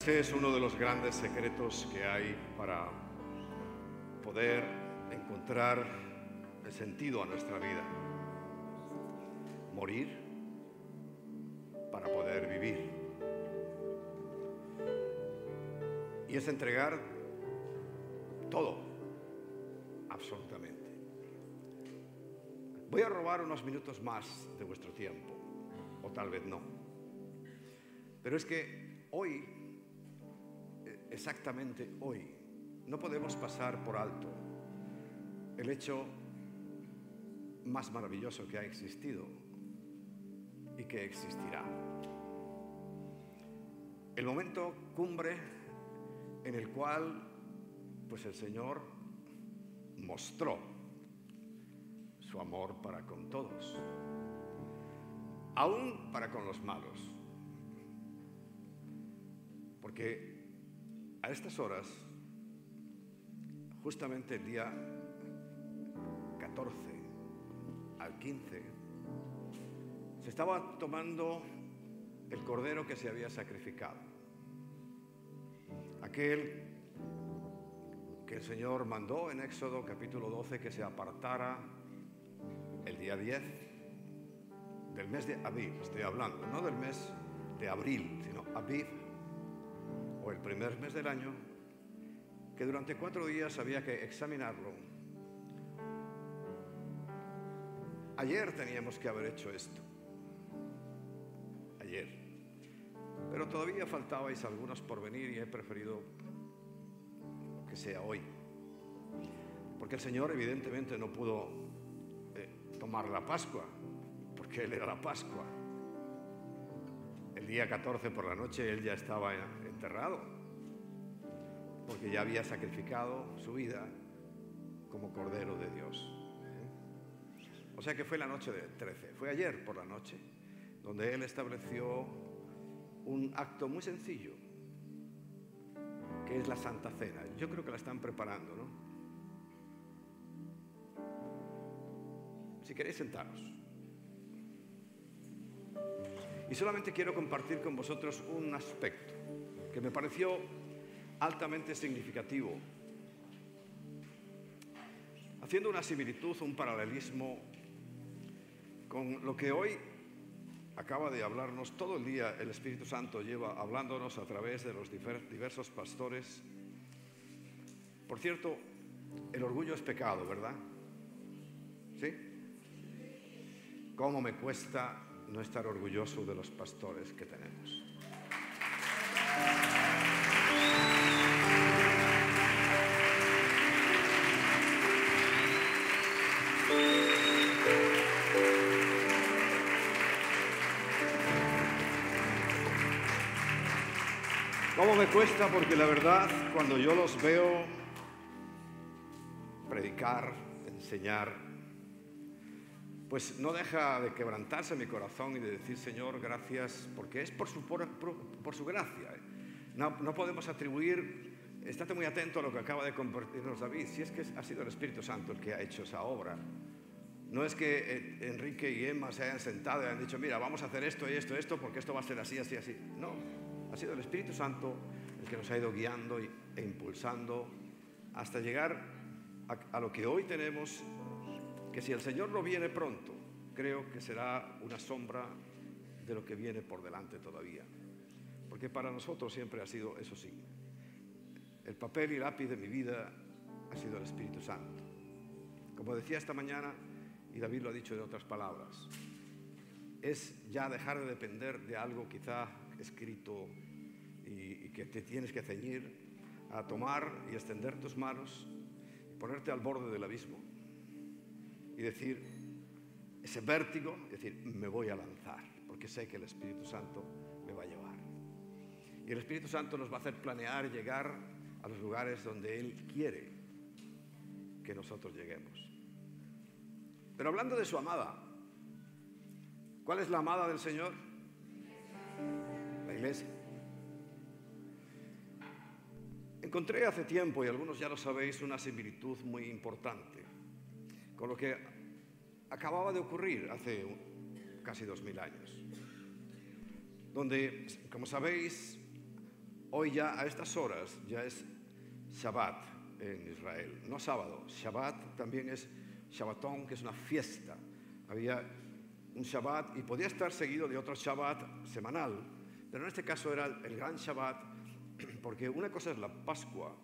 Ese es uno de los grandes secretos que hay para poder encontrar el sentido a nuestra vida. Morir para poder vivir. Y es entregar todo, absolutamente. Voy a robar unos minutos más de vuestro tiempo, o tal vez no. Pero es que hoy, exactamente hoy, no podemos pasar por alto el hecho más maravilloso que ha existido y que existirá. El momento cumbre en el cual pues el Señor mostró su amor para con todos, aún para con los malos. Porque a estas horas, justamente el día 14 al 15, se estaba tomando el cordero que se había sacrificado. Aquel que el Señor mandó en Éxodo capítulo 12 que se apartara el día 10 del mes de Aviv, estoy hablando, no del mes de abril, sino Aviv, o el primer mes del año, que durante cuatro días había que examinarlo. Ayer teníamos que haber hecho esto, ayer, pero todavía faltabais algunos por venir y he preferido que sea hoy, porque el Señor evidentemente no pudo eh, tomar la Pascua, porque Él era la Pascua. Día 14 por la noche Él ya estaba enterrado, porque ya había sacrificado su vida como Cordero de Dios. O sea que fue la noche del 13, fue ayer por la noche, donde Él estableció un acto muy sencillo, que es la Santa Cena. Yo creo que la están preparando, ¿no? Si queréis sentaros. Y solamente quiero compartir con vosotros un aspecto que me pareció altamente significativo, haciendo una similitud, un paralelismo con lo que hoy acaba de hablarnos todo el día, el Espíritu Santo lleva hablándonos a través de los diversos pastores. Por cierto, el orgullo es pecado, ¿verdad? ¿Sí? ¿Cómo me cuesta no estar orgulloso de los pastores que tenemos? ¿Cómo me cuesta? Porque la verdad, cuando yo los veo predicar, enseñar, pues no deja de quebrantarse mi corazón y de decir, Señor, gracias, porque es por su, por, su gracia. ¿eh? No, no, podemos atribuir, estate muy atento a lo que acaba de compartirnos David, si es que ha sido el Espíritu Santo el que ha hecho esa obra. No es que Enrique y Emma se hayan sentado y han dicho, mira, vamos a hacer esto y esto, esto, porque esto va a ser así, así, así. No, ha sido el Espíritu Santo el que nos ha ido guiando e impulsando hasta llegar a, lo que hoy tenemos, que si el Señor no viene pronto, creo que será una sombra de lo que viene por delante todavía. Porque para nosotros siempre ha sido, eso sí, el papel y lápiz de mi vida ha sido el Espíritu Santo. Como decía esta mañana, y David lo ha dicho de otras palabras, es ya dejar de depender de algo quizá escrito y, y, que te tienes que ceñir a tomar y extender tus manos y ponerte al borde del abismo y decir, ese vértigo, decir, me voy a lanzar, porque sé que el Espíritu Santo me va a llevar. Y el Espíritu Santo nos va a hacer planear y llegar a los lugares donde Él quiere que nosotros lleguemos. Pero hablando de su amada, ¿cuál es la amada del Señor? La iglesia. Encontré hace tiempo, y algunos ya lo sabéis, una similitud muy importante con lo que acababa de ocurrir hace casi dos mil años, donde, como sabéis, Hoy ya a estas horas ya es Shabbat en Israel, no sábado. Shabbat también es Shabbatón, que es una fiesta. Había un Shabbat y podía estar seguido de otro Shabbat semanal, pero en este caso era el gran Shabbat, porque una cosa es la Pascua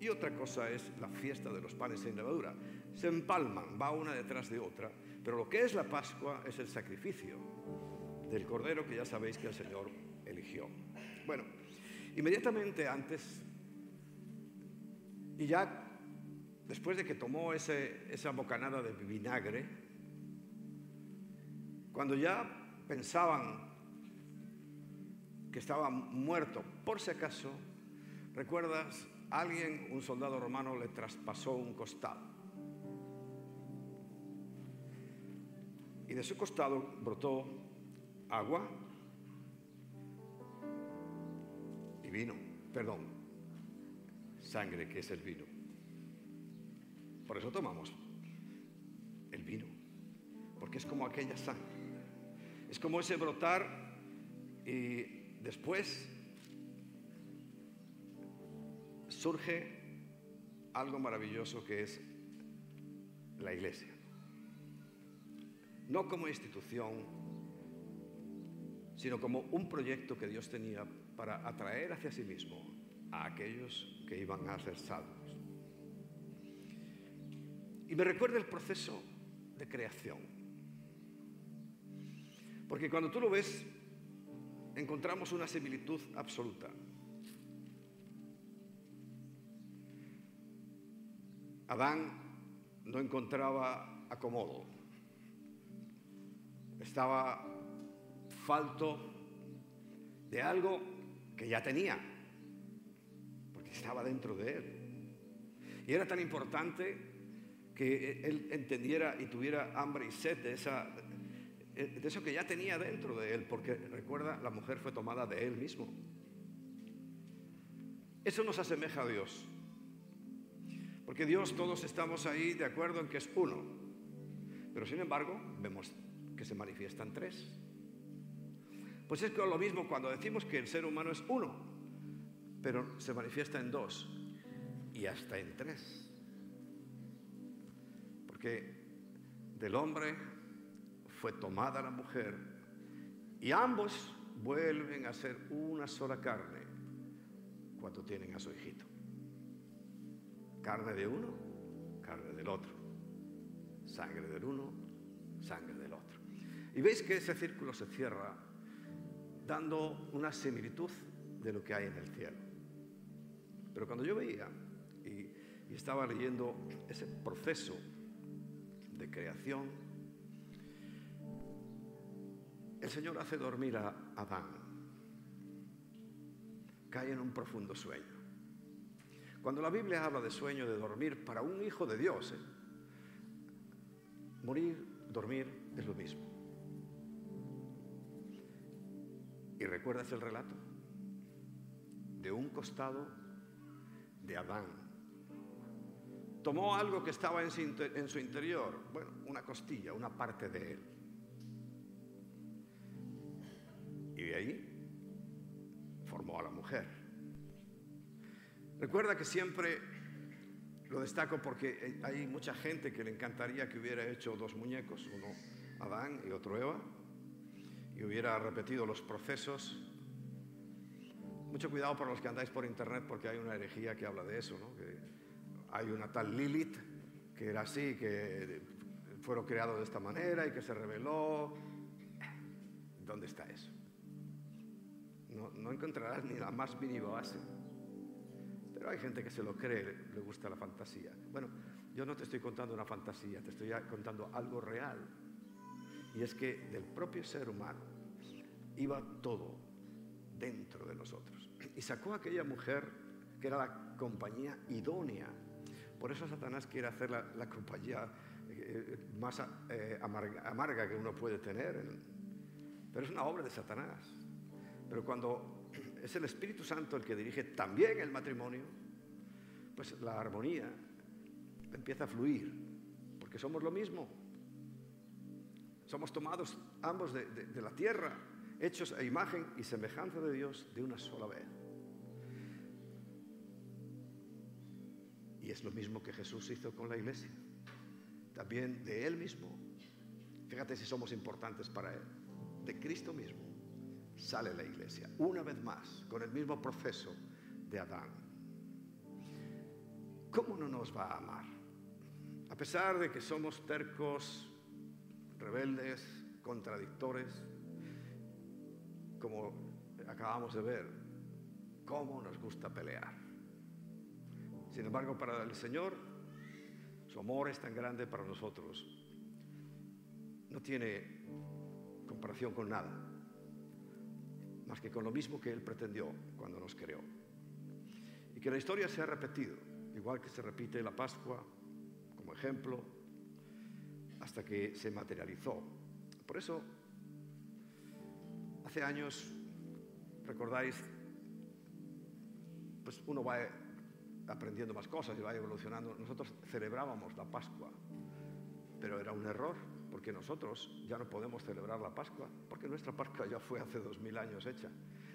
y otra cosa es la fiesta de los panes sin levadura. Se empalman, va una detrás de otra, pero lo que es la Pascua es el sacrificio del Cordero que ya sabéis que el Señor eligió. Bueno, inmediatamente antes, y ya después de que tomó esa bocanada de vinagre, cuando ya pensaban que estaba muerto, por si acaso, ¿recuerdas? Alguien, un soldado romano, le traspasó un costado. Y de su costado brotó agua y vino, perdón, sangre, que es el vino. Por eso tomamos el vino, porque es como aquella sangre. Es como ese brotar y después surge algo maravilloso que es la iglesia. No como institución, sino como un proyecto que Dios tenía para atraer hacia sí mismo a aquellos que iban a ser salvos. Y me recuerda el proceso de creación. Porque cuando tú lo ves, encontramos una similitud absoluta. Adán no encontraba acomodo, estaba falto de algo que ya tenía, porque estaba dentro de él. Y era tan importante que él entendiera y tuviera hambre y sed de, esa, de eso que ya tenía dentro de él, porque recuerda, la mujer fue tomada de él mismo. Eso nos asemeja a Dios. Porque Dios todos estamos ahí de acuerdo en que es uno. Pero sin embargo, vemos que se manifiestan tres. Pues es lo mismo cuando decimos que el ser humano es uno, pero se manifiesta en dos y hasta en tres. Porque del hombre fue tomada la mujer y ambos vuelven a ser una sola carne cuando tienen a su hijito. Carne de uno, carne del otro. Sangre del uno, sangre del otro. Y veis que ese círculo se cierra dando una similitud de lo que hay en el cielo. Pero cuando yo veía y, estaba leyendo ese proceso de creación, el Señor hace dormir a Adán. Cae en un profundo sueño. Cuando la Biblia habla de sueño, de dormir, para un hijo de Dios, ¿eh? morir, dormir es lo mismo. ¿Y recuerdas el relato? De un costado de Adán. Tomó algo que estaba en su interior, bueno, una costilla, una parte de él. Y de ahí formó a la mujer. Recuerda que siempre lo destaco porque hay mucha gente que le encantaría que hubiera hecho dos muñecos, uno Adán y otro Eva, y hubiera repetido los procesos. Mucho cuidado para los que andáis por internet porque hay una herejía que habla de eso, ¿no? hay una tal Lilith que era así, que fueron creados de esta manera y que se reveló. ¿Dónde está eso? No, no encontrarás ni la más mínima base. Pero hay gente que se lo cree, le gusta la fantasía. Bueno, yo no te estoy contando una fantasía, te estoy contando algo real. Y es que del propio ser humano iba todo dentro de nosotros. Y sacó a aquella mujer que era la compañía idónea. Por eso Satanás quiere hacer la, compañía eh, más eh, amarga que uno puede tener. Pero es una obra de Satanás. Pero cuando es el Espíritu Santo el que dirige también el matrimonio, pues la armonía empieza a fluir, porque somos lo mismo. Somos tomados ambos de, la tierra, hechos a imagen y semejanza de Dios de una sola vez. Y es lo mismo que Jesús hizo con la iglesia, también de Él mismo. Fíjate si somos importantes para Él, de Cristo mismo sale la iglesia, una vez más, con el mismo proceso de Adán. ¿Cómo no nos va a amar? A pesar de que somos tercos, rebeldes, contradictores, como acabamos de ver, cómo nos gusta pelear. Sin embargo, para el Señor, su amor es tan grande para nosotros. No tiene comparación con nada, más que con lo mismo que Él pretendió cuando nos creó. Y que la historia se ha repetido, igual que se repite la Pascua como ejemplo, hasta que se materializó. Por eso, hace años, recordáis, pues uno va aprendiendo más cosas y va evolucionando. Nosotros celebrábamos la Pascua, pero era un error, porque nosotros ya no podemos celebrar la Pascua, porque nuestra Pascua ya fue hace dos mil años hecha.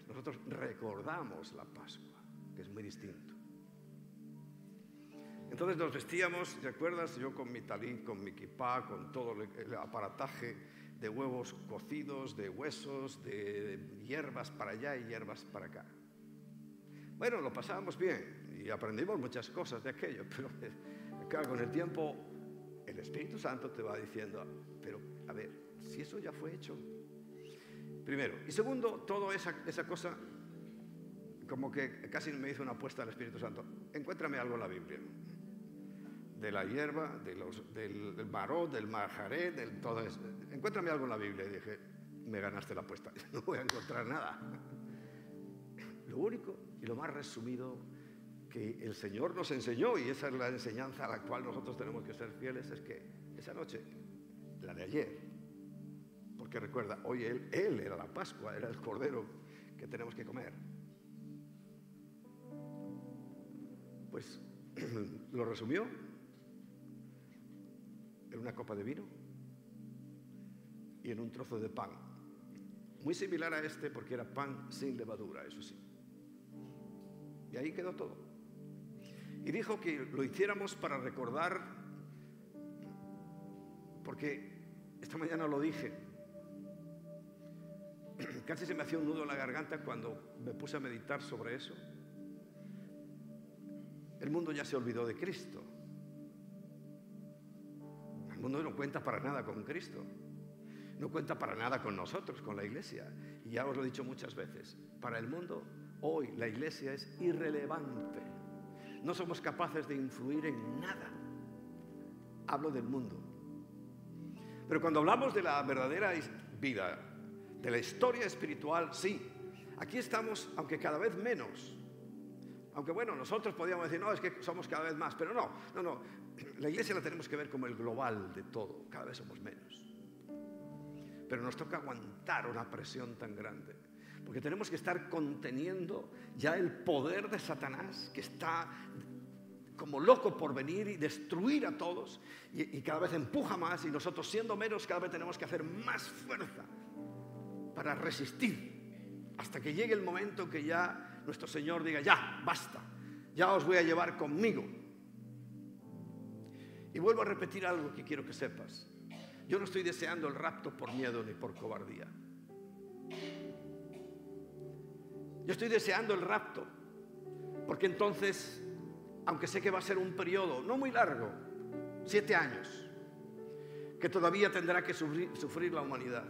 Nosotros recordamos la Pascua, que es muy distinto. Entonces nos vestíamos, ¿te acuerdas? Yo con mi talín, con mi kipá, con todo el aparataje de huevos cocidos, de huesos, de hierbas para allá y hierbas para acá. Bueno, lo pasábamos bien y aprendimos muchas cosas de aquello, pero claro, con el tiempo el Espíritu Santo te va diciendo, pero a ver, si eso ya fue hecho. Primero. Y segundo, toda esa, esa cosa, como que casi me hizo una apuesta al Espíritu Santo. Encuéntrame algo en la Biblia. De la hierba, del, del del majaré, del todo eso. Encuéntrame algo en la Biblia. Y dije, me ganaste la apuesta. No voy a encontrar nada. Lo único y lo más resumido que el Señor nos enseñó, y esa es la enseñanza a la cual nosotros tenemos que ser fieles, es que esa noche, la de ayer, porque recuerda, hoy él, él era la Pascua, era el Cordero que tenemos que comer. Pues lo resumió en una copa de vino y en un trozo de pan. Muy similar a este porque era pan sin levadura, eso sí. Y ahí quedó todo. Y dijo que lo hiciéramos para recordar, porque esta mañana lo dije, casi se me hacía un nudo en la garganta cuando me puse a meditar sobre eso. El mundo ya se olvidó de Cristo. El mundo no cuenta para nada con Cristo. No cuenta para nada con nosotros, con la iglesia. Y ya os lo he dicho muchas veces. Para el mundo Hoy la iglesia es irrelevante. No somos capaces de influir en nada. Hablo del mundo. Pero cuando hablamos de la verdadera vida, de la historia espiritual, sí. Aquí estamos, aunque cada vez menos. Aunque bueno, nosotros podríamos decir, no, es que somos cada vez más, pero no, no, no. La iglesia la tenemos que ver como el global de todo, cada vez somos menos. Pero nos toca aguantar una presión tan grande. Porque tenemos que estar conteniendo ya el poder de Satanás que está como loco por venir y destruir a todos y, cada vez empuja más y nosotros siendo menos cada vez tenemos que hacer más fuerza para resistir hasta que llegue el momento que ya nuestro Señor diga, ya, basta, ya os voy a llevar conmigo. Y vuelvo a repetir algo que quiero que sepas. Yo no estoy deseando el rapto por miedo ni por cobardía. Yo estoy deseando el rapto, porque entonces, aunque sé que va a ser un periodo no muy largo, siete años, que todavía tendrá que sufrir, la humanidad,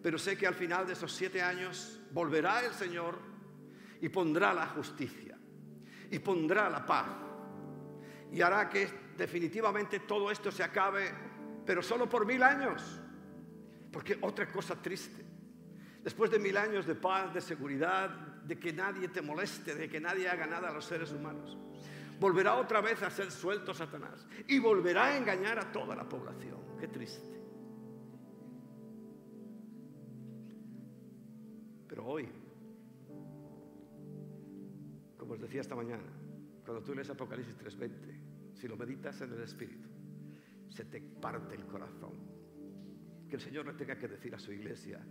pero sé que al final de esos siete años volverá el Señor y pondrá la justicia y pondrá la paz y hará que definitivamente todo esto se acabe, pero solo por mil años. Porque otra cosa triste Después de mil años de paz, de seguridad, de que nadie te moleste, de que nadie haga nada a los seres humanos, volverá otra vez a ser suelto Satanás y volverá a engañar a toda la población. Qué triste. Pero hoy, como os decía esta mañana, cuando tú lees Apocalipsis 3:20, si lo meditas en el Espíritu, se te parte el corazón. Que el Señor le tenga que decir a su iglesia,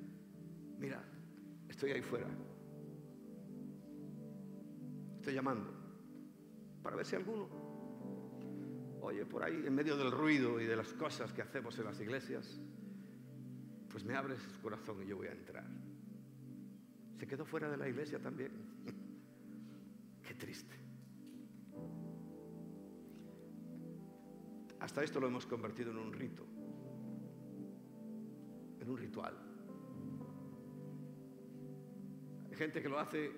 mira, estoy ahí fuera. Estoy llamando para ver si alguno oye, por ahí, en medio del ruido y de las cosas que hacemos en las iglesias, pues me abres su corazón y yo voy a entrar. Se quedó fuera de la iglesia también. Qué triste. Hasta esto lo hemos convertido en un rito, en un ritual. Gente que lo hace,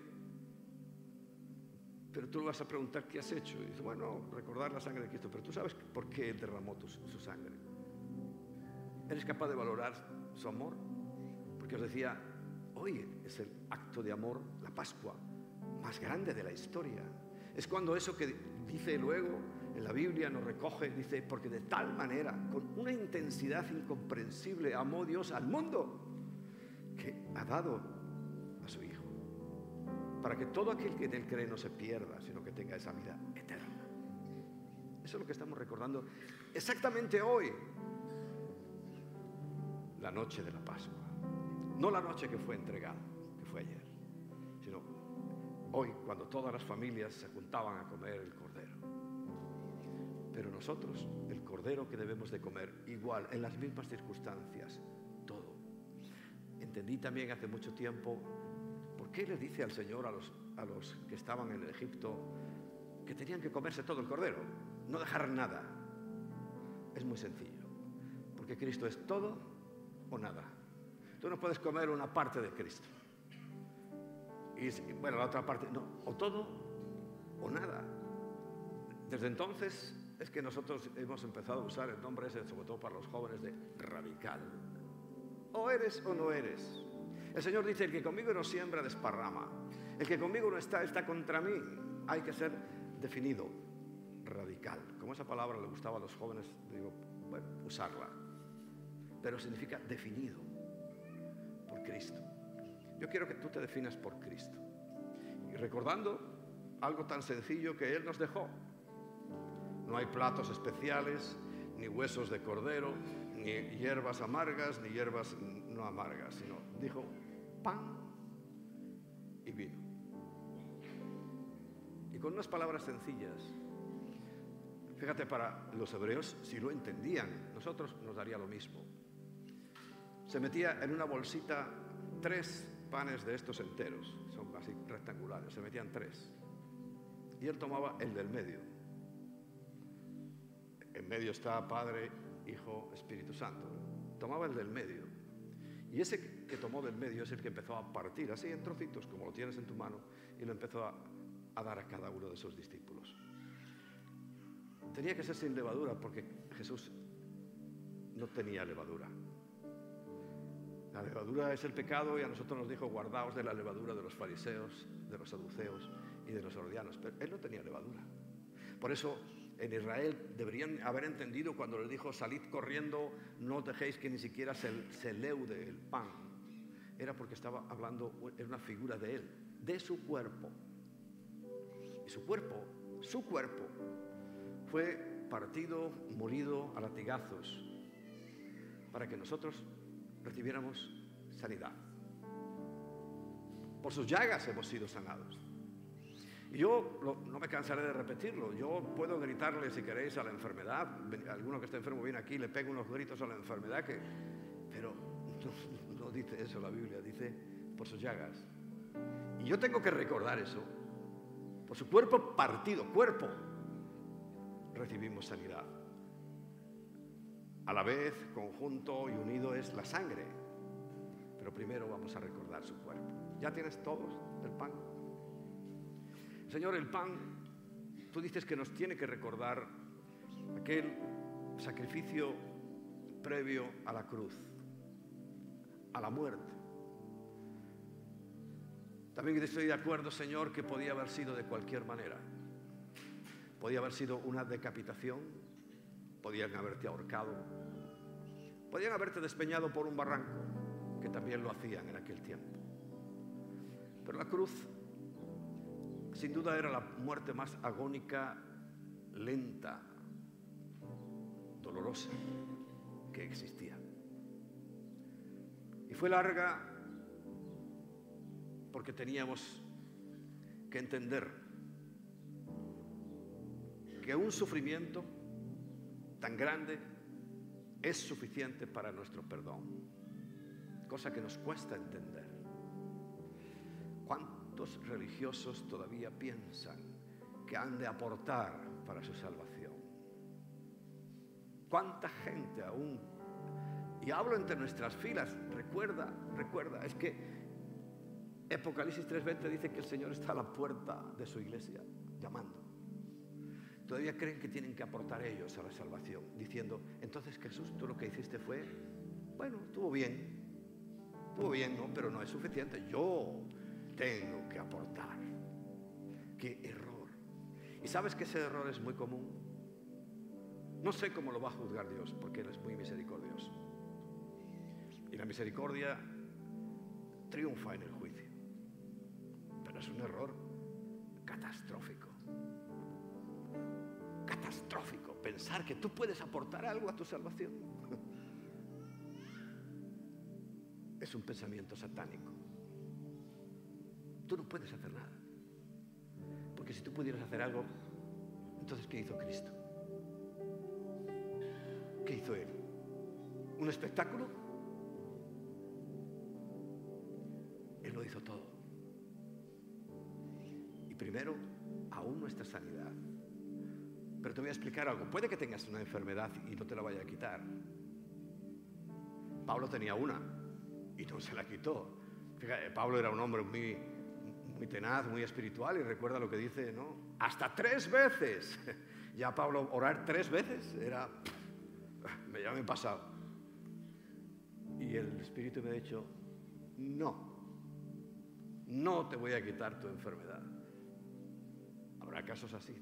pero tú le vas a preguntar qué has hecho. Y dice, bueno, recordar la sangre de Cristo, pero tú sabes por qué Él derramó su sangre. ¿Eres capaz de valorar su amor? Porque os decía, hoy es el acto de amor, la Pascua, más grande de la historia. Es cuando eso que dice luego en la Biblia nos recoge, dice, porque de tal manera, con una intensidad incomprensible, amó Dios al mundo, que ha dado para que todo aquel que en él cree no se pierda, sino que tenga esa vida eterna. Eso es lo que estamos recordando exactamente hoy, la noche de la Pascua. No la noche que fue entregada, que fue ayer, sino hoy, cuando todas las familias se juntaban a comer el cordero. Pero nosotros, el cordero que debemos de comer, igual, en las mismas circunstancias, todo. Entendí también hace mucho tiempo qué le dice al Señor a los, a los que estaban en Egipto que tenían que comerse todo el cordero, no dejar nada. Es muy sencillo, porque Cristo es todo o nada. Tú no puedes comer una parte de Cristo. Y bueno, la otra parte, no, o todo o nada. Desde entonces es que nosotros hemos empezado a usar el nombre ese, sobre todo para los jóvenes, de radical. O eres o no eres. El Señor dice, el que conmigo no siembra, desparrama. El que conmigo no está, está contra mí. Hay que ser definido, radical. Como esa palabra le gustaba a los jóvenes, digo, bueno, usarla. Pero significa definido por Cristo. Yo quiero que tú te definas por Cristo. Y recordando algo tan sencillo que Él nos dejó, no hay platos especiales, ni huesos de cordero, ni hierbas amargas, ni hierbas no amargas, sino dijo pan y vino. Y con unas palabras sencillas. Fíjate, para los hebreos, si lo entendían, nosotros nos daría lo mismo. Se metía en una bolsita tres panes de estos enteros, son así rectangulares, se metían tres. Y él tomaba el del medio en medio está Padre, Hijo, Espíritu Santo. Tomaba el del medio. Y ese que tomó del medio es el que empezó a partir así en trocitos, como lo tienes en tu mano, y lo empezó a, a dar a cada uno de sus discípulos. Tenía que ser sin levadura porque Jesús no tenía levadura. La levadura es el pecado y a nosotros nos dijo guardaos de la levadura de los fariseos, de los saduceos y de los ordianos. Pero él no tenía levadura. Por eso en Israel deberían haber entendido cuando les dijo, salid corriendo, no dejéis que ni siquiera se, leude el pan. Era porque estaba hablando, era una figura de él, de su cuerpo. Y su cuerpo, su cuerpo, fue partido, molido a latigazos, para que nosotros recibiéramos sanidad. Por sus llagas hemos sido sanados. Yo no me cansaré de repetirlo. Yo puedo gritarle, si queréis, a la enfermedad. Alguno que esté enfermo viene aquí, le pega unos gritos a la enfermedad, que, pero no, no dice eso la Biblia, dice por sus llagas. Y yo tengo que recordar eso. Por su cuerpo partido, cuerpo, recibimos sanidad. A la vez, conjunto y unido es la sangre. Pero primero vamos a recordar su cuerpo. ¿Ya tienes todos el pan? Señor, el pan, tú dices que nos tiene que recordar aquel sacrificio previo a la cruz, a la muerte. También estoy de acuerdo, Señor, que podía haber sido de cualquier manera. Podía haber sido una decapitación, podían haberte ahorcado, podían haberte despeñado por un barranco, que también lo hacían en aquel tiempo. Pero la cruz sin duda era la muerte más agónica, lenta, dolorosa que existía. Y fue larga porque teníamos que entender que un sufrimiento tan grande es suficiente para nuestro perdón, cosa que nos cuesta entender. ¿Cuántos religiosos todavía piensan que han de aportar para su salvación? ¿Cuánta gente aún, y hablo entre nuestras filas, recuerda, recuerda, es que Apocalipsis 3:20 dice que el Señor está a la puerta de su iglesia llamando. Todavía creen que tienen que aportar ellos a la salvación, diciendo, entonces Jesús, tú lo que hiciste fue, bueno, estuvo bien, estuvo bien, ¿no? Pero no es suficiente, yo tengo que aportar. Qué error. ¿Y sabes que ese error es muy común? No sé cómo lo va a juzgar Dios, porque Él es muy misericordioso. Y la misericordia triunfa en el juicio. Pero es un error catastrófico. Catastrófico. Pensar que tú puedes aportar algo a tu salvación. Es un pensamiento satánico. Tú no puedes hacer nada. Porque si tú pudieras hacer algo, entonces ¿qué hizo Cristo? ¿Qué hizo Él? ¿Un espectáculo? Él lo hizo todo. Y primero, aún nuestra sanidad. Pero te voy a explicar algo. Puede que tengas una enfermedad y no te la vaya a quitar. Pablo tenía una y no se la quitó. Fíjate, Pablo era un hombre muy, muy tenaz, muy espiritual y recuerda lo que dice, ¿no? Hasta tres veces. Ya Pablo orar tres veces era, me ya me he pasado. Y el Espíritu me ha dicho, no, no te voy a quitar tu enfermedad. Habrá casos así.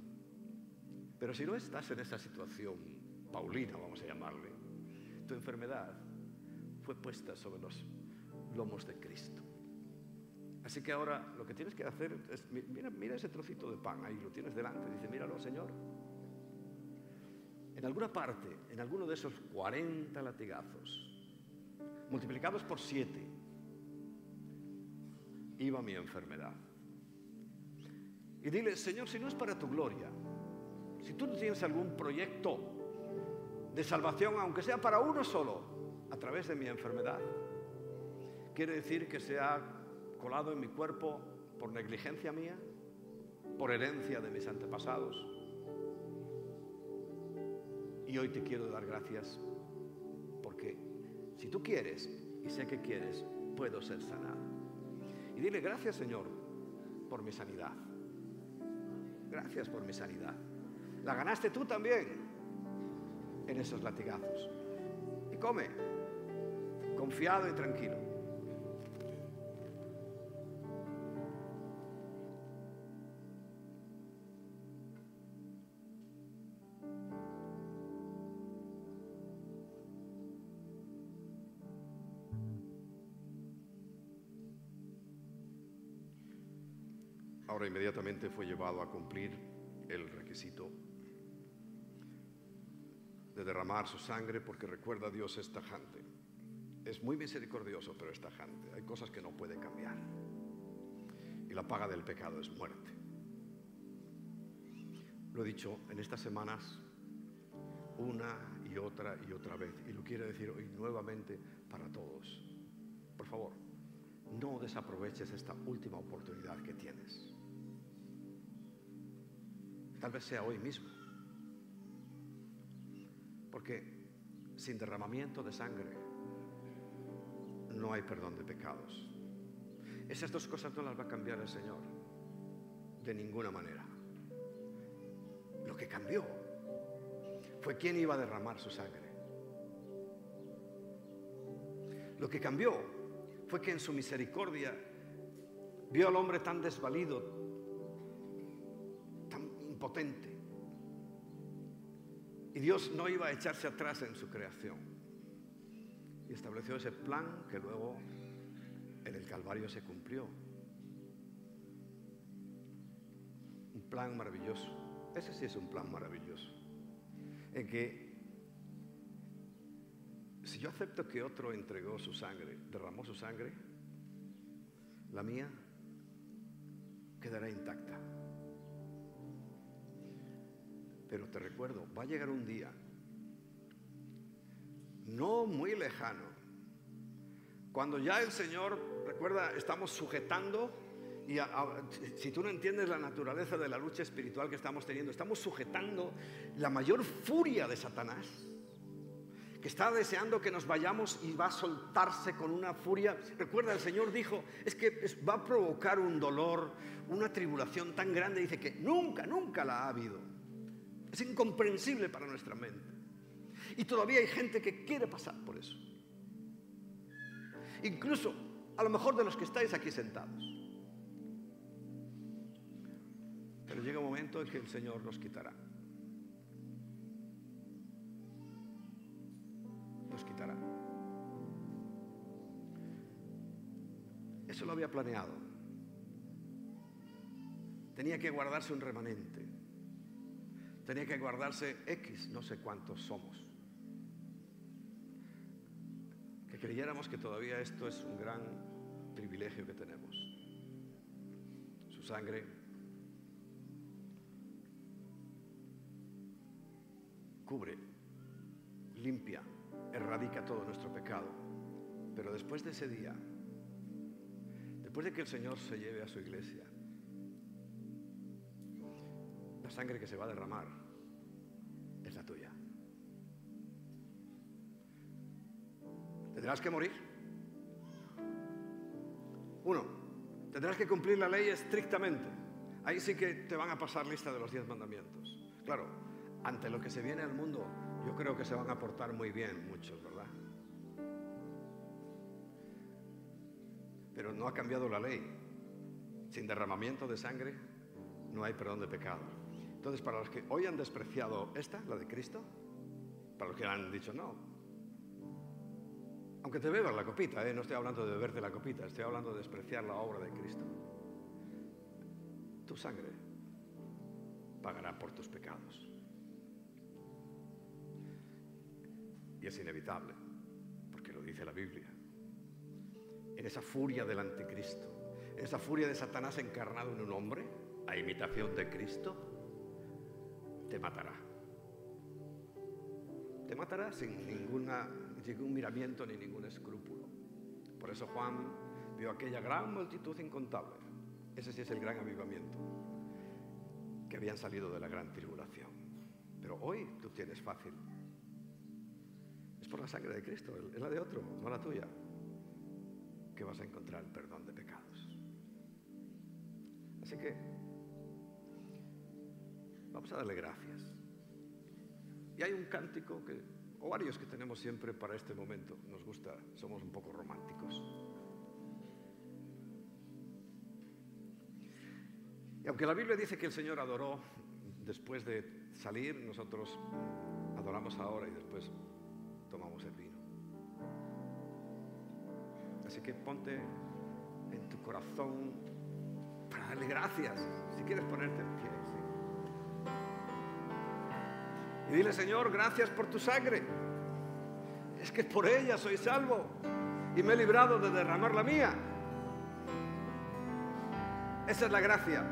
Pero si no estás en esa situación, Paulina vamos a llamarle, tu enfermedad fue puesta sobre los lomos de Cristo. Así que ahora lo que tienes que hacer es, mira, ese trocito de pan, ahí lo tienes delante, dice, míralo Señor. En alguna parte, en alguno de esos 40 latigazos, multiplicados por 7, iba mi enfermedad. Y dile, Señor, si no es para tu gloria, si tú tienes algún proyecto de salvación, aunque sea para uno solo, a través de mi enfermedad, quiere decir que se ha colado en mi cuerpo por negligencia mía, por herencia de mis antepasados. Y hoy te quiero dar gracias porque si tú quieres, y sé que quieres, puedo ser sanado. Y dile gracias Señor por mi sanidad. Gracias por mi sanidad. La ganaste tú también en esos latigazos. Y come, confiado y tranquilo. Inmediatamente fue llevado a cumplir el requisito de derramar su sangre porque recuerda a Dios es tajante. Es muy misericordioso, pero es tajante. Hay cosas que no puede cambiar. Y la paga del pecado es muerte. Lo he dicho en estas semanas una y otra y otra vez. Y lo quiero decir hoy nuevamente para todos. Por favor, no desaproveches esta última oportunidad que tienes. Tal vez sea hoy mismo. Porque sin derramamiento de sangre no hay perdón de pecados. Esas dos cosas no las va a cambiar el Señor. De ninguna manera. Lo que cambió fue quién iba a derramar su sangre. Lo que cambió fue que en su misericordia vio al hombre tan desvalido, potente. Y Dios no iba a echarse atrás en su creación. Y estableció ese plan que luego en el Calvario se cumplió. Un plan maravilloso. Ese sí es un plan maravilloso. En que si yo acepto que otro entregó su sangre, derramó su sangre, la mía quedará intacta. Pero te recuerdo, va a llegar un día no muy lejano, cuando ya el Señor, recuerda, estamos sujetando, y si tú no entiendes la naturaleza de la lucha espiritual que estamos teniendo, estamos sujetando la mayor furia de Satanás, que está deseando que nos vayamos y va a soltarse con una furia. Recuerda, el Señor dijo, es que va a provocar un dolor, una tribulación tan grande, dice que nunca, nunca la ha habido. Es incomprensible para nuestra mente. Y todavía hay gente que quiere pasar por eso. Incluso a lo mejor de los que estáis aquí sentados. Pero llega un momento en que el Señor nos quitará. Nos quitará. Eso lo había planeado. Tenía que guardarse un remanente. Tenía que guardarse X, no sé cuántos somos. creyéramos que todavía esto es un gran privilegio que tenemos. Su sangre cubre, limpia, erradica todo nuestro pecado. Pero después de ese día, después de que el Señor se lleve a su iglesia, la sangre que se va a derramar es la tuya. Tendrás que morir. Uno, tendrás que cumplir la ley estrictamente. Ahí sí que te van a pasar lista de los diez mandamientos. Claro, ante lo que se viene al mundo, yo creo que se van a portar muy bien muchos, ¿verdad? Pero no ha cambiado la ley. Sin derramamiento de sangre no hay perdón de pecado. Entonces, para los que hoy han despreciado esta, la de Cristo, para los que han dicho no, aunque te bebas la copita, ¿eh? no estoy hablando de beberte la copita, estoy hablando de despreciar la obra de Cristo. Tu sangre pagará por tus pecados. Y es inevitable, porque lo dice la Biblia. En esa furia del anticristo, en esa furia de Satanás encarnado en un hombre, a imitación de Cristo, te matará. Te matará sin ninguna ningún miramiento ni ningún escrúpulo. Por eso Juan vio aquella gran multitud incontable. Ese sí es el gran avivamiento, que habían salido de la gran tribulación. Pero hoy tú tienes fácil. Es por la sangre de Cristo, es la de otro, no la tuya, que vas a encontrar el perdón de pecados. Así que vamos a darle gracias. Y hay un cántico que o varios que tenemos siempre para este momento. Nos gusta, somos un poco románticos. Y aunque la Biblia dice que el Señor adoró después de salir, nosotros adoramos ahora y después tomamos el vino. Así que ponte en tu corazón para darle gracias. Si quieres ponerte en pie. Y dile, Señor, gracias por tu sangre. Es que por ella soy salvo y me he librado de derramar la mía. Esa es la gracia.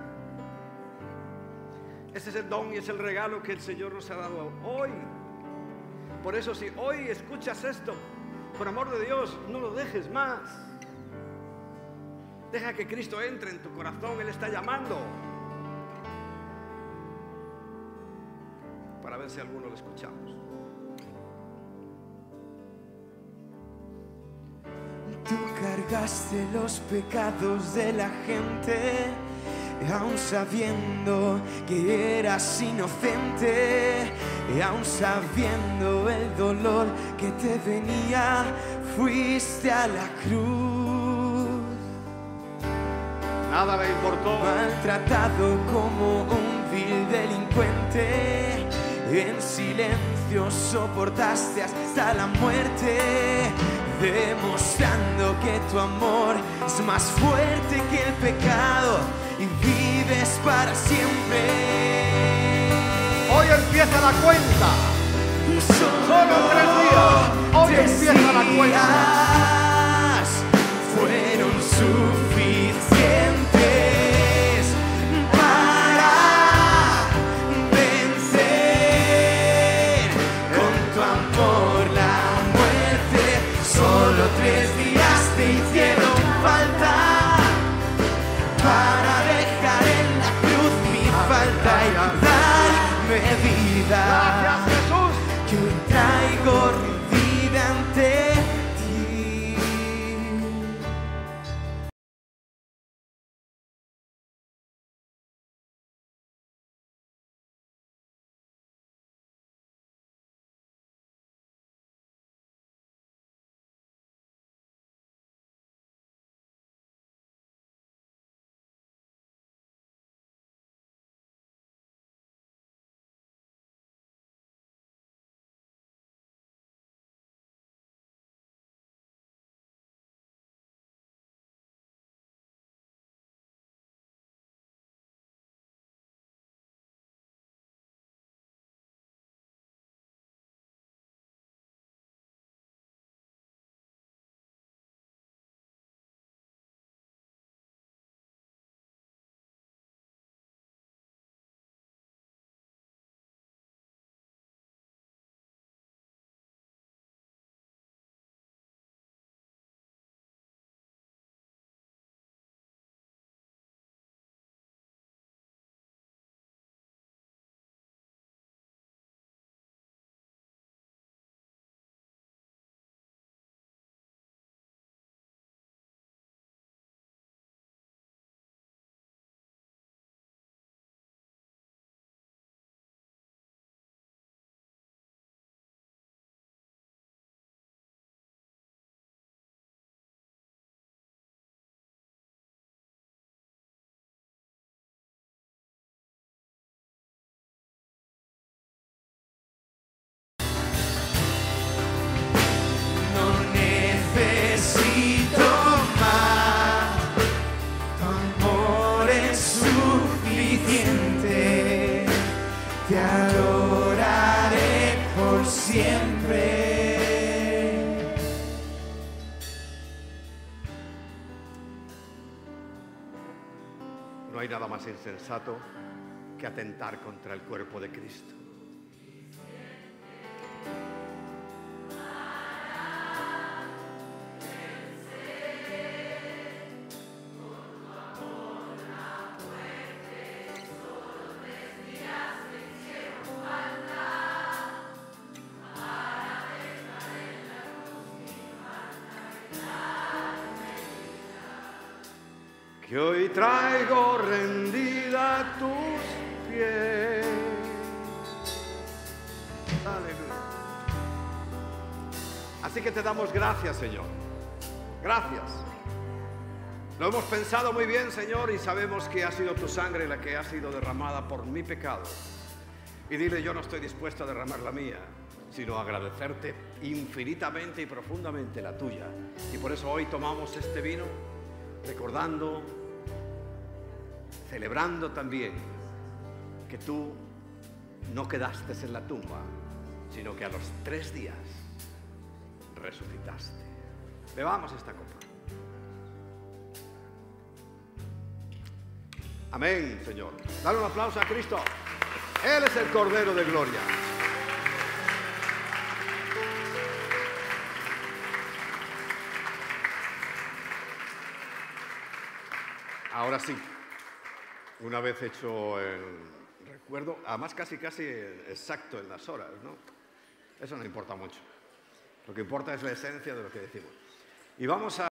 Ese es el don y es el regalo que el Señor nos ha dado hoy. Por eso si hoy escuchas esto, por amor de Dios, no lo dejes más. Deja que Cristo entre en tu corazón, Él está llamando. Ver si alguno lo escuchamos. Tú cargaste los pecados de la gente, aún sabiendo que eras inocente, y aún sabiendo el dolor que te venía, fuiste a la cruz. Nada me importó. Maltratado como un vil delincuente en silencio soportaste hasta la muerte, demostrando que tu amor es más fuerte que el pecado y vives para siempre. Hoy empieza la cuenta. Solo tres días. Hoy empieza la cuenta. Insensato que atentar contra el cuerpo de Cristo. Que hoy traigo rendida a tus pies. Aleluya. Así que te damos gracias, Señor. Gracias. Lo hemos pensado muy bien, Señor, y sabemos que ha sido tu sangre la que ha sido derramada por mi pecado. Y dile, yo no estoy dispuesto a derramar la mía, sino a agradecerte infinitamente y profundamente la tuya. Y por eso hoy tomamos este vino recordando, celebrando también que tú no quedaste en la tumba, sino que a los tres días resucitaste. Bebamos esta copa. Amén, Señor. Dale un aplauso a Cristo. Él es el Cordero de Gloria. Ahora sí, una vez hecho el recuerdo, además casi casi exacto en las horas, ¿no? Eso no importa mucho. Lo que importa es la esencia de lo que decimos. Y vamos a